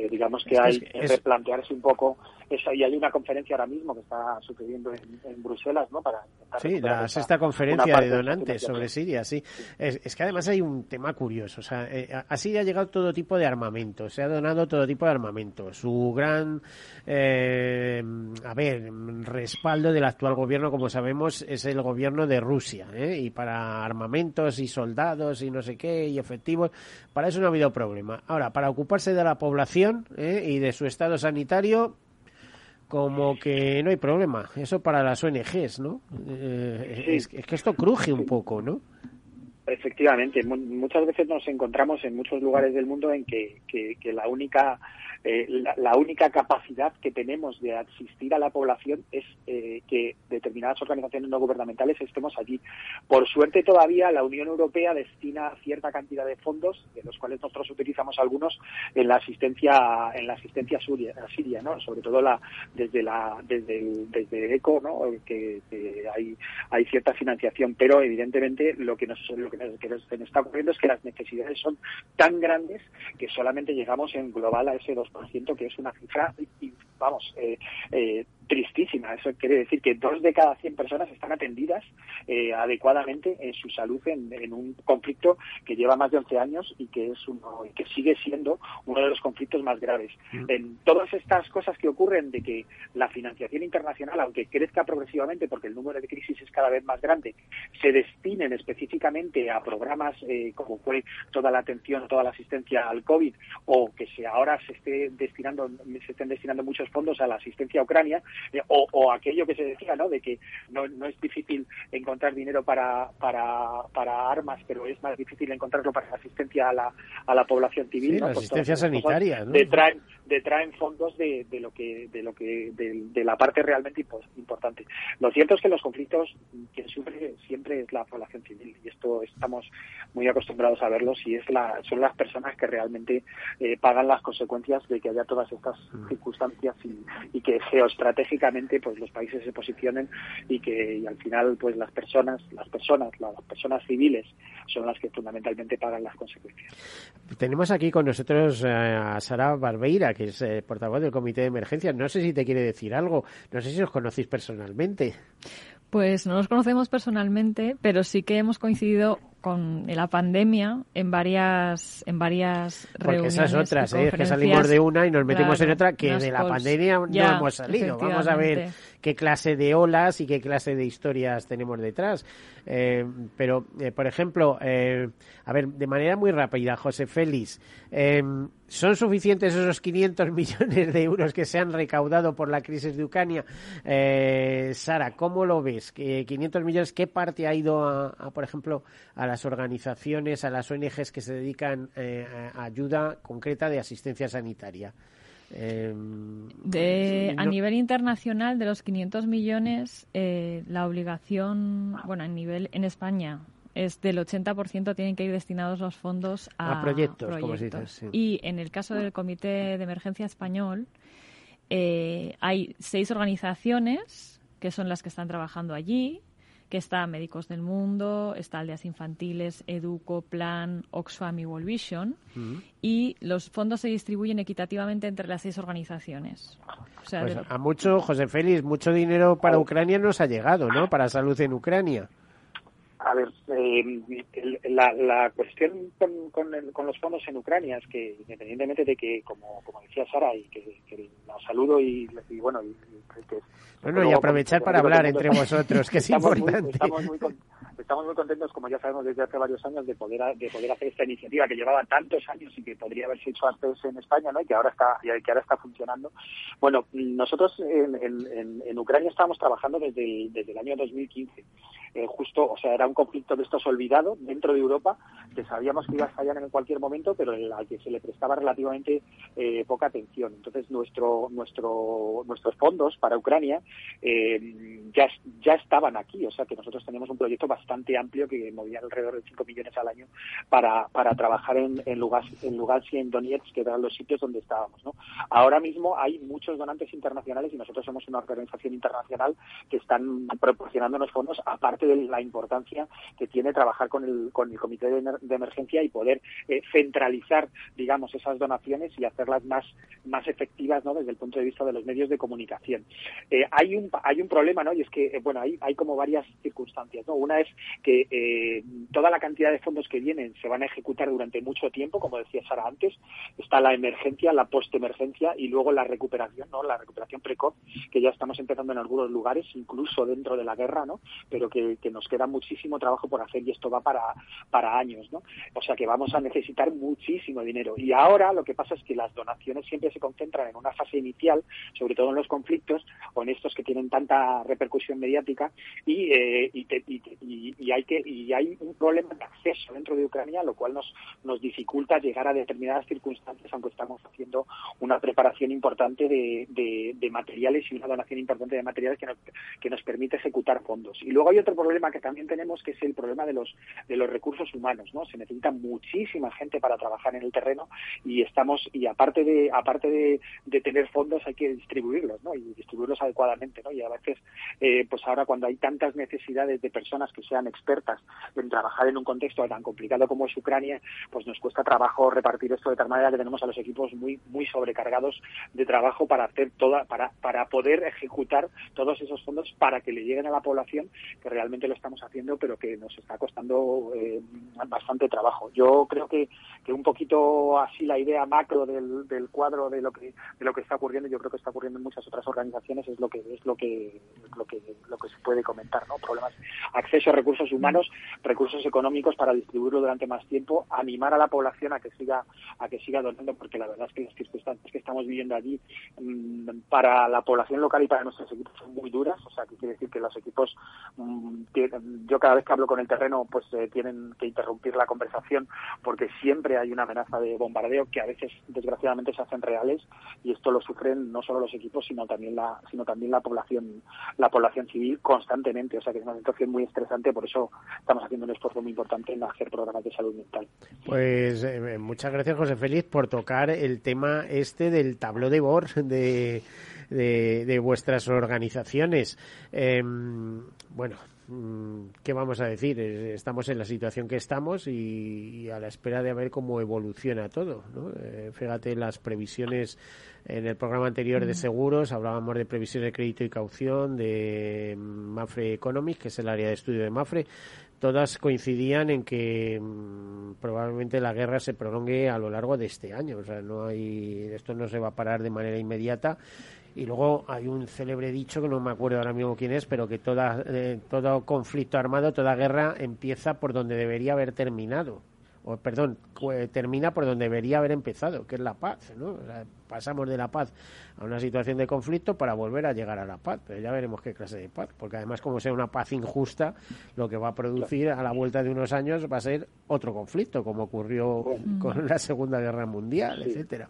digamos que hay que replantearse un poco eso. Y hay una conferencia ahora mismo que está sucediendo en, Bruselas, ¿no? Para sí, la sexta conferencia de donantes sobre Siria, sí. Es, que además hay un tema curioso. O sea, eh, a Siria ha llegado todo tipo de armamento, se ha donado todo tipo de armamento. Su gran, eh, a ver, respaldo del actual gobierno, como sabemos, es el gobierno de Rusia. ¿eh? Y para armamentos y soldados y no sé qué y efectivos, para eso no ha habido problema. Ahora, para ocuparse de la población ¿eh? y de su estado sanitario, como que no hay problema. Eso para las ONGs, ¿no? Eh, es, que esto cruje un poco, ¿no? Efectivamente, muchas veces nos encontramos en muchos lugares del mundo en que, que la única eh, la, única capacidad que tenemos de asistir a la población es eh, que determinadas organizaciones no gubernamentales estemos allí. Por suerte todavía la Unión Europea destina cierta cantidad de fondos, de los cuales nosotros utilizamos algunos en la asistencia en la asistencia a Siria, ¿no? Sobre todo la desde la desde desde ECO, ¿no? Que, hay hay cierta financiación, pero evidentemente lo que nos lo que nos, que está ocurriendo es que las necesidades son tan grandes que solamente llegamos en global a ese 2 que es una cifra, vamos, eh, eh, tristísima. Eso quiere decir que dos de cada cien personas están atendidas eh, adecuadamente en su salud en, un conflicto que lleva más de 11 años y que es uno y que sigue siendo uno de los conflictos más graves. Mm. En todas estas cosas que ocurren de que la financiación internacional, aunque crezca progresivamente porque el número de crisis es cada vez más grande, se destinen específicamente a programas eh, como fue toda la atención, toda la asistencia al COVID o que se ahora se esté destinando se estén destinando muchos fondos a la asistencia a Ucrania, eh, o, aquello que se decía, ¿no? De que no, no es difícil encontrar dinero para, para, para armas, pero es más difícil encontrarlo para la asistencia a la, a la población civil. la asistencia sanitaria, ¿no? Detraen, detraen fondos de, de lo que, de lo que, de, la parte realmente importante. Lo cierto es que los conflictos quien sufre siempre es la población civil y esto estamos muy acostumbrados a verlos y es la, son las personas que realmente eh, pagan las consecuencias de que haya todas estas mm. circunstancias y, y que geoestratégicamente pues los países se posicionen y que al final pues las personas las personas las personas civiles son las que fundamentalmente pagan las consecuencias. Tenemos aquí con nosotros eh, a Sara Barbeira que es eh, portavoz del comité de emergencia no sé si te quiere decir algo. No sé si os conocéis personalmente. Pues no nos conocemos personalmente, pero sí que hemos coincidido con la pandemia en varias en varias Porque esas otras, ¿eh? que salimos de una y nos metemos en otra que de la pandemia no hemos salido. Vamos a ver qué clase de olas y qué clase de historias tenemos detrás. Eh, pero, eh, por ejemplo, eh, a ver, de manera muy rápida, José Félix, ¿son suficientes esos 500 millones de euros que se han recaudado por la crisis de Ucrania? Sara, ¿cómo lo ves? ¿500 millones qué parte ha ido, a, por ejemplo, a las organizaciones, a las ONGs que se dedican a ayuda concreta de asistencia sanitaria? Em, de, a nivel internacional, de los 500 millones, eh, la obligación, bueno, a nivel en España es del 80% tienen que ir destinados los fondos a, proyectos, Como se dice, Y en el caso del Comité de Emergencia Español, eh, hay seis organizaciones que son las que están trabajando allí que está Médicos del Mundo, está Aldeas Infantiles, Educo, Plan, Oxfam y World Vision, y los fondos se distribuyen equitativamente entre las seis organizaciones. Pues a mucho, José Félix, mucho dinero para Ucrania nos ha llegado, ¿no? Para salud en Ucrania. A ver, eh, la, la, cuestión con, con, con, los fondos en Ucrania es que, independientemente de que, como, como decía Sara, y que, que saludo y, y bueno, y, que, bueno, y aprovechar para hablar entre vosotros, que es importante. Muy, estamos, muy, estamos muy contentos, como ya sabemos desde hace varios años, de poder de poder hacer esta iniciativa que llevaba tantos años y que podría haberse hecho antes en España, ¿no? Y que ahora está y que ahora está funcionando. Bueno, nosotros en, en, en Ucrania estábamos trabajando desde el, desde el año 2015. Eh, justo, o sea, era un conflicto de estos olvidado dentro de Europa, que sabíamos que iba a fallar en cualquier momento, pero al que se le prestaba relativamente eh, poca atención. Entonces, nuestro, nuestro, nuestros fondos para Ucrania eh, ya, ya estaban aquí, o sea, que nosotros teníamos un proyecto bastante amplio que movía alrededor de 5 millones al año para, para trabajar en, en Lugansk, en Lugansk y en Donetsk, que eran los sitios donde estábamos. ¿no? Ahora mismo hay muchos donantes internacionales y nosotros somos una organización internacional que están proporcionándonos fondos, aparte de la importancia que tiene trabajar con el, con el comité de, emergencia y poder eh, centralizar, digamos, esas donaciones y hacerlas más, más efectivas ¿no? desde el punto de vista de los medios de comunicación. Eh, hay, un, hay un problema, ¿no? y es que, eh, bueno, hay, hay como varias circunstancias. ¿no? Una es que eh, toda la cantidad de fondos que vienen se van a ejecutar durante mucho tiempo, como decía Sara antes. Está la emergencia, la postemergencia y luego la recuperación, ¿no? la recuperación precoz, que ya estamos empezando en algunos lugares, incluso dentro de la guerra, ¿no? pero que, que nos queda muchísimo trabajo por hacer y esto va para, para años. ¿no? O sea que vamos a necesitar muchísimo dinero. Y ahora lo que pasa es que las donaciones siempre se concentran en una fase inicial, sobre todo en los conflictos o en estos que tienen tanta repercusión mediática y, eh, y, te, y, y, hay que y hay un problema de acceso dentro de Ucrania, lo cual nos nos dificulta llegar a determinadas circunstancias, aunque estamos haciendo una preparación importante de, de, materiales y una donación importante de materiales que nos, que nos permite ejecutar fondos. Y luego hay otro problema que también tenemos, que es el problema de los de los recursos humanos, ¿no? Se necesita muchísima gente para trabajar en el terreno y estamos y aparte de aparte de, tener fondos hay que distribuirlos, ¿no? Y distribuirlos adecuadamente, ¿no? Y a veces eh, pues ahora cuando hay tantas necesidades de personas que sean expertas en trabajar en un contexto tan complicado como es Ucrania, pues nos cuesta trabajo repartir esto de tal manera que tenemos a los equipos muy muy sobrecargados de trabajo para hacer toda para para poder ejecutar todos esos fondos para que le lleguen a la población que realmente lo estamos haciendo pero que nos está costando eh, bastante trabajo. Yo creo que, que un poquito así la idea macro del, del cuadro de lo que de lo que está ocurriendo, yo creo que está ocurriendo en muchas otras organizaciones es lo que es lo que lo que lo que se puede comentar, ¿no? Problemas, acceso a recursos humanos, recursos económicos para distribuirlo durante más tiempo, animar a la población a que siga a que siga donando, porque la verdad es que las circunstancias que estamos viviendo allí mmm, para la población local y para nuestros equipos son muy duras, o sea, que quiere decir que los equipos, tienen, yo cada vez que hablo con el terreno, pues eh, tienen que interrumpir la conversación porque siempre hay una amenaza de bombardeo que a veces desgraciadamente se hacen reales y esto lo sufren no solo los equipos sino también la sino también la población la población civil constantemente. O sea que es una situación muy estresante por eso estamos haciendo un esfuerzo muy importante en hacer programas de salud mental. Pues eh, muchas gracias José Félix por tocar el tema este del tabló de bord de de, vuestras organizaciones. Eh, bueno ¿qué vamos a decir? Estamos en la situación que estamos y, y a la espera de ver cómo evoluciona todo. ¿no? Eh, fíjate las previsiones en el programa anterior de seguros, hablábamos de previsiones de crédito y caución de Mafre Economics, que es el área de estudio de Mafre. Todas coincidían en que mmm, probablemente la guerra se prolongue a lo largo de este año. O sea, no hay, esto no se va a parar de manera inmediata y luego hay un célebre dicho que no me acuerdo ahora mismo quién es, pero que toda, eh, todo conflicto armado, toda guerra empieza por donde debería haber terminado. O, perdón, termina por donde debería haber empezado, que es la paz. ¿no? Pasamos de la paz a una situación de conflicto para volver a llegar a la paz. Pero ya veremos qué clase de paz, porque además como sea una paz injusta, lo que va a producir a la vuelta de unos años va a ser otro conflicto, como ocurrió con la Segunda Guerra Mundial, sí. etcétera.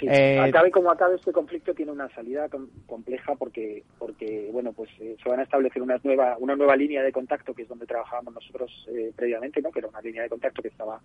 Sí. Eh, acabe como acabe este conflicto tiene una salida com compleja porque porque bueno pues eh, se van a establecer una nueva una nueva línea de contacto que es donde trabajábamos nosotros eh, previamente, ¿no? Que era una línea de contacto que estaba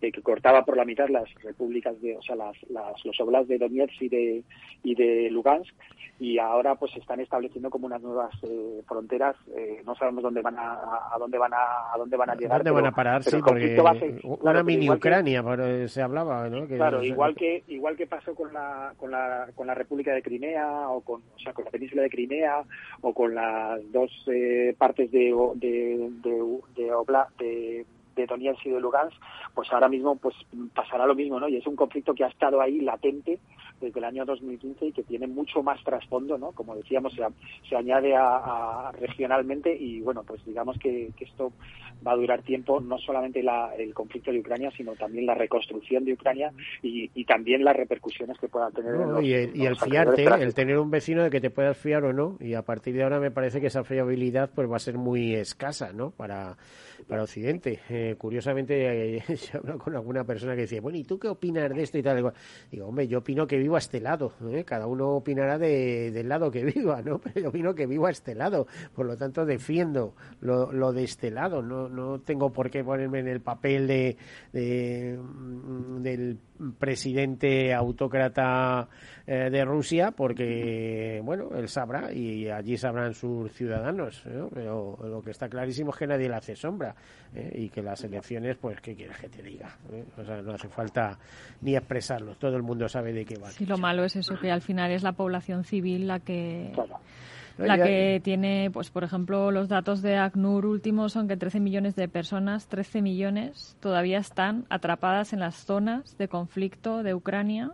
eh, que cortaba por la mitad las repúblicas de o sea las, las los oblasts de Donetsk Donetsk y de, y de Lugansk y ahora pues se están estableciendo como unas nuevas eh, fronteras eh, no sabemos dónde van a, a, dónde van a, a dónde van a llegar dónde van a parar sí porque una mini Ucrania que, se hablaba ¿no? Que claro igual que igual que pasó con la con la con la República de Crimea o con o sea con la península de Crimea o con las dos eh, partes de de de, de, de de Donetsk y de Lugansk, pues ahora mismo pues pasará lo mismo, ¿no? Y es un conflicto que ha estado ahí latente desde el año 2015 y que tiene mucho más trasfondo, ¿no? Como decíamos, se, se añade a, regionalmente y bueno, pues digamos que, esto va a durar tiempo, no solamente la, el conflicto de Ucrania, sino también la reconstrucción de Ucrania y, y también las repercusiones que pueda tener. y el, y el fiarte, el tener un vecino de que te puedas fiar o no, y a partir de ahora me parece que esa fiabilidad pues va a ser muy escasa, ¿no? Para para Occidente. Eh, curiosamente, eh, habla con alguna persona que decía, bueno, ¿y tú qué opinas de esto y tal? Digo, hombre, yo opino que vivo a este lado. ¿eh? Cada uno opinará de, del lado que viva, ¿no? Pero yo opino que vivo a este lado. Por lo tanto, defiendo lo, lo de este lado. No, no tengo por qué ponerme en el papel de, de mm, del presidente autócrata eh, de Rusia porque, bueno, él sabrá y allí sabrán sus ciudadanos. Pero lo que está clarísimo es que nadie le hace sombra ¿eh? y que las elecciones, pues, ¿qué quieres que te diga? ¿Eh? O sea, no hace falta ni expresarlo. Todo el mundo sabe de qué va. Sí, lo malo es eso, que al final es la población civil la que la que tiene, pues por ejemplo, los datos de ACNUR últimos son que 13 millones de personas, 13 millones, todavía están atrapadas en las zonas de conflicto de Ucrania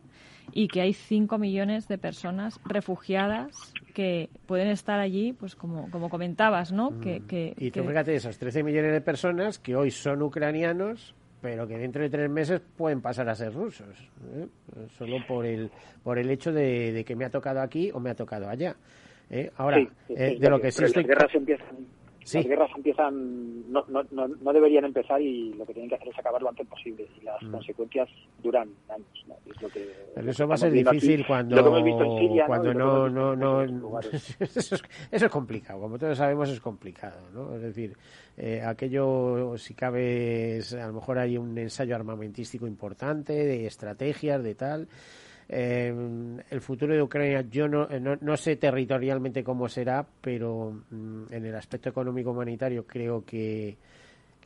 y que hay 5 millones de personas refugiadas que pueden estar allí, pues como, como comentabas, ¿no? Mm. Que, y tú fíjate, esos 13 millones de personas que hoy son ucranianos, pero que dentro de tres meses pueden pasar a ser rusos, ¿eh? solo por el, por el hecho de, de que me ha tocado aquí o me ha tocado allá. ¿Eh? Ahora, eh, de lo que sí estoy... Las guerras empiezan, las guerras empiezan, no, no, no, deberían empezar y lo que tienen que hacer es acabar lo antes posible y las mm. consecuencias duran años. Es lo que, Pero eso va a ser difícil cuando, cuando no, no, no, eso, es, complicado, como todos sabemos es complicado, ¿no? Es decir, eh, aquello, si cabe, a lo mejor hay un ensayo armamentístico importante de estrategias, de tal eh, el futuro de Ucrania, yo no, eh, no, no, sé territorialmente cómo será, pero mm, en el aspecto económico humanitario creo que,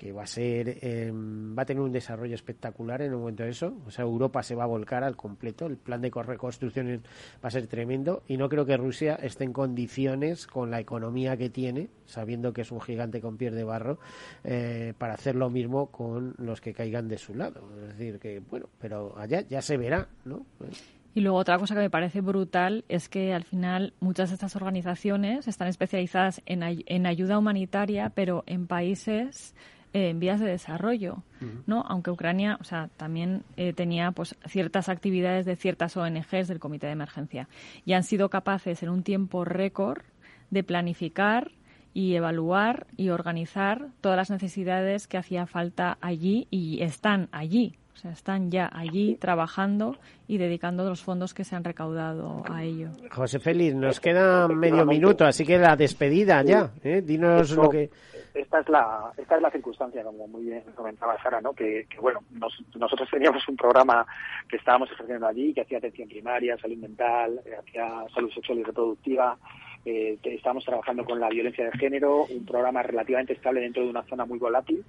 que va a ser em, va a tener un desarrollo espectacular en un momento de eso. O sea Europa se va a volcar al completo. El plan de reconstrucción va a ser tremendo. Y no creo que Rusia esté en condiciones con la economía que tiene sabiendo que es un gigante con pies de barro eh, para hacer lo mismo con los que caigan de su lado. Es decir que bueno pero allá ya se verá no y luego otra cosa que me parece brutal es que al final muchas de estas organizaciones están especializadas en, en ayuda humanitaria, pero en países en vías de desarrollo, ¿no? Aunque Ucrania, o sea, también eh, tenía pues ciertas actividades de ciertas ONGs del Comité de Emergencia y han sido capaces en un tiempo récord de planificar y evaluar y organizar todas las necesidades que hacía falta allí y están allí. O sea, están ya allí trabajando y dedicando los fondos que se han recaudado a ello. José Félix, nos queda medio minuto, así que la despedida ya. ¿eh? Dinos lo que esta es la esta es la circunstancia como muy bien comentaba Sara no que, bueno nosotros teníamos un programa que estábamos ejerciendo allí que hacía atención primaria salud mental eh, hacía salud sexual y reproductiva eh, estábamos trabajando con la violencia de género un programa relativamente estable dentro de una zona muy volátil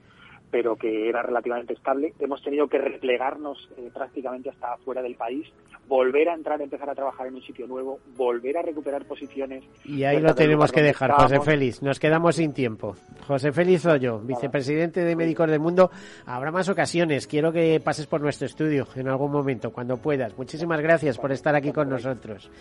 pero que era relativamente estable. Hemos tenido que replegarnos eh, prácticamente hasta fuera del país, volver a entrar, empezar a trabajar en un sitio nuevo, volver a recuperar posiciones. Y ahí lo tenemos que dejar, José Félix. Nos quedamos sin tiempo. José Félix Oyo, vicepresidente de Médicos del Mundo. Habrá más ocasiones. Quiero que pases por nuestro estudio en algún momento, cuando puedas. Muchísimas gracias por estar aquí con nosotros.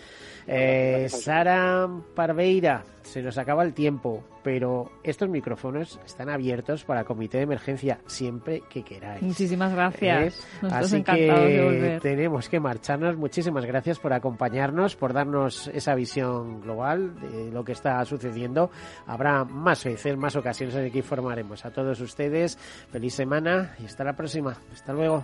Eh, Sara Parveira, se nos acaba el tiempo, pero estos micrófonos están abiertos para comité de emergencia siempre que queráis. Muchísimas gracias. ¿Eh? Así que tenemos que marcharnos. Muchísimas gracias por acompañarnos, por darnos esa visión global de lo que está sucediendo. Habrá más veces, más ocasiones en que informaremos a todos ustedes. Feliz semana y hasta la próxima. Hasta luego.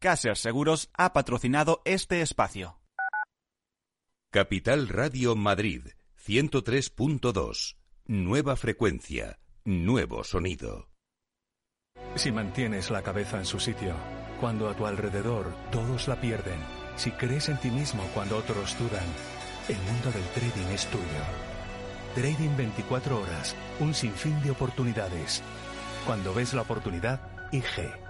Caser Seguros ha patrocinado este espacio. Capital Radio Madrid 103.2. Nueva frecuencia, nuevo sonido. Si mantienes la cabeza en su sitio, cuando a tu alrededor todos la pierden, si crees en ti mismo cuando otros dudan, el mundo del trading es tuyo. Trading 24 horas, un sinfín de oportunidades. Cuando ves la oportunidad, IG.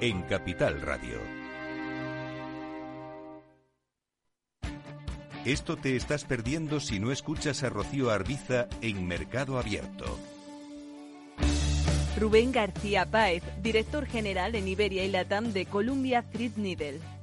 en Capital Radio. Esto te estás perdiendo si no escuchas a Rocío Arbiza en Mercado Abierto. Rubén García Páez, director general en Iberia y Latam de Columbia Threadneedle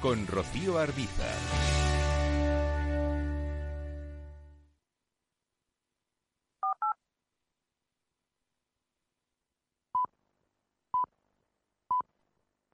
con Rocío Arbiza.